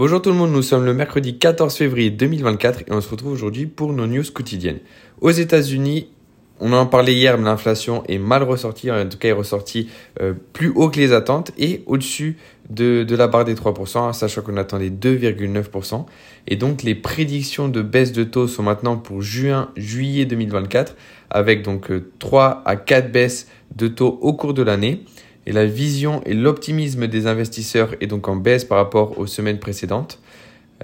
Bonjour tout le monde, nous sommes le mercredi 14 février 2024 et on se retrouve aujourd'hui pour nos news quotidiennes. Aux États-Unis, on en parlait hier, mais l'inflation est mal ressortie, en tout cas est ressortie euh, plus haut que les attentes et au-dessus de, la barre des 3%, sachant qu'on attendait 2,9%. Et donc les prédictions de baisse de taux sont maintenant pour juin, juillet 2024, avec donc 3 euh, à 4 baisses de taux au cours de l'année. Et la vision et l'optimisme des investisseurs est donc en baisse par rapport aux semaines précédentes.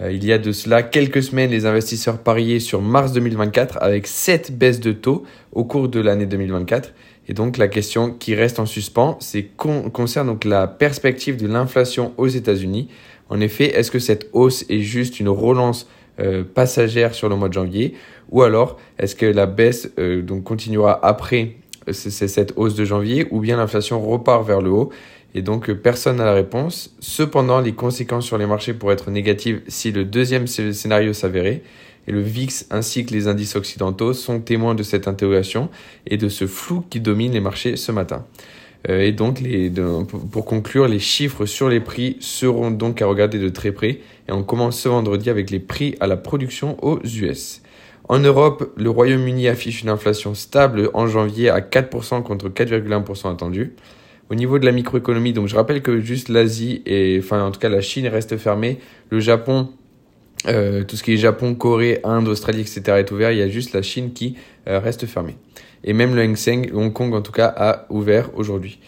Euh, il y a de cela quelques semaines, les investisseurs pariaient sur mars 2024 avec 7 baisses de taux au cours de l'année 2024. Et donc la question qui reste en suspens, c'est concerne donc la perspective de l'inflation aux États-Unis. En effet, est-ce que cette hausse est juste une relance euh, passagère sur le mois de janvier? Ou alors est-ce que la baisse euh, continuera après cette hausse de janvier ou bien l'inflation repart vers le haut et donc euh, personne n'a la réponse. Cependant, les conséquences sur les marchés pourraient être négatives si le deuxième scénario s'avérait. Et le VIX ainsi que les indices occidentaux sont témoins de cette interrogation et de ce flou qui domine les marchés ce matin. Euh, et donc, pour conclure, les chiffres sur les prix seront donc à regarder de très près. Et on commence ce vendredi avec les prix à la production aux US. En Europe, le Royaume-Uni affiche une inflation stable en janvier à 4% contre 4,1% attendu. Au niveau de la microéconomie, donc je rappelle que juste l'Asie et enfin en tout cas la Chine reste fermée, le Japon, euh, tout ce qui est Japon, Corée, Inde, Australie, etc. est ouvert. Il y a juste la Chine qui euh, reste fermée. Et même le Hang Seng, Hong Kong en tout cas, a ouvert aujourd'hui.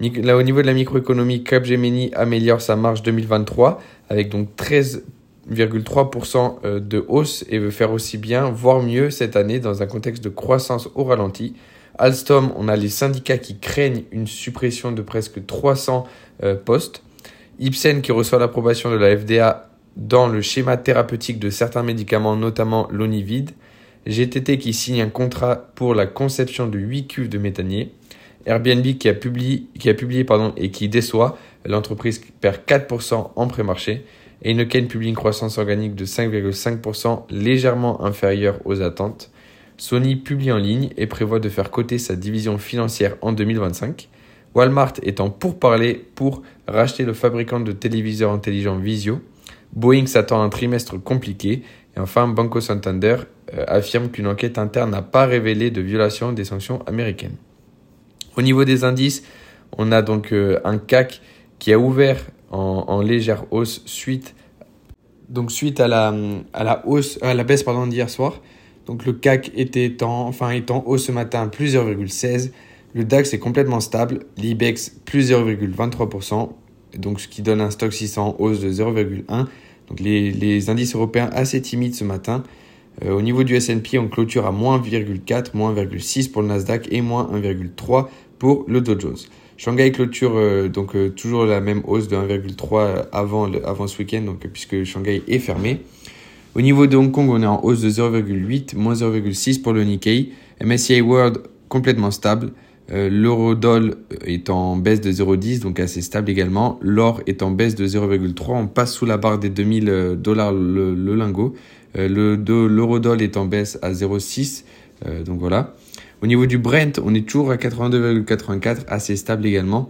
Là, au niveau de la microéconomie, Capgemini améliore sa marge 2023 avec donc 13 8,3% euh, de hausse et veut faire aussi bien, voire mieux cette année dans un contexte de croissance au ralenti. Alstom, on a les syndicats qui craignent une suppression de presque 300 euh, postes. Ipsen qui reçoit l'approbation de la FDA dans le schéma thérapeutique de certains médicaments, notamment l'onivide. GTT qui signe un contrat pour la conception de 8 cuves de méthanier. Airbnb qui a publié, et qui déçoit, l'entreprise perd 4% en pré-marché. Et Heineken publie une croissance organique de 5,5% légèrement inférieure aux attentes. Sony publie en ligne et prévoit de faire coter sa division financière en 2025. Walmart est en pourparlers pour racheter le fabricant de téléviseurs intelligents Visio. Boeing s'attend à un trimestre compliqué. Et enfin, Banco Santander euh, affirme qu'une enquête interne n'a pas révélé de violation des sanctions américaines. Au niveau des indices, on a donc euh, un CAC qui a ouvert en, légère hausse suite, donc suite à la, à la hausse, à la baisse d'hier soir. Donc le CAC était en, enfin, est en haut ce matin plus 0,16. Le DAX est complètement stable. L'IBEX plus 0,23%. Donc ce qui donne un stock 600 en hausse de 0,1. Donc les, les, indices européens assez timides ce matin. Euh, au niveau du S&P, on clôture à moins 1,4, moins 1,6 pour le Nasdaq et moins 1,3 pour le Dow Jones. Shanghai clôture euh, donc euh, toujours la même hausse de 1,3 avant, avant ce week-end, donc puisque Shanghai est fermé. Au niveau de Hong Kong, on est en hausse de 0,8, moins 0,6 pour le Nikkei. MSCI World complètement stable. Euh, L'euro-doll est en baisse de 0,10, donc assez stable également. L'or est en baisse de 0,3, on passe sous la barre des 2000 euh, dollars le, lingot. Euh, L'euro-doll est en baisse à 0,6, euh, donc voilà. Au niveau du Brent, on est toujours à 82,84, assez stable également.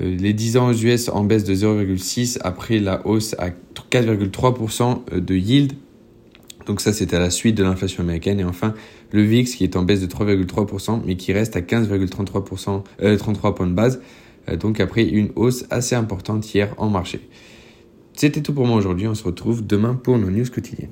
Euh, les 10 ans aux US en baisse de 0,6 après la hausse à 4,3% de yield. Donc ça, c'était à la suite de l'inflation américaine. Et enfin, le VIX qui est en baisse de 3,3%, mais qui reste à 15,33 euh, 33 points de base. Euh, donc après une hausse assez importante hier en marché. C'était tout pour moi aujourd'hui. On se retrouve demain pour nos news quotidiennes.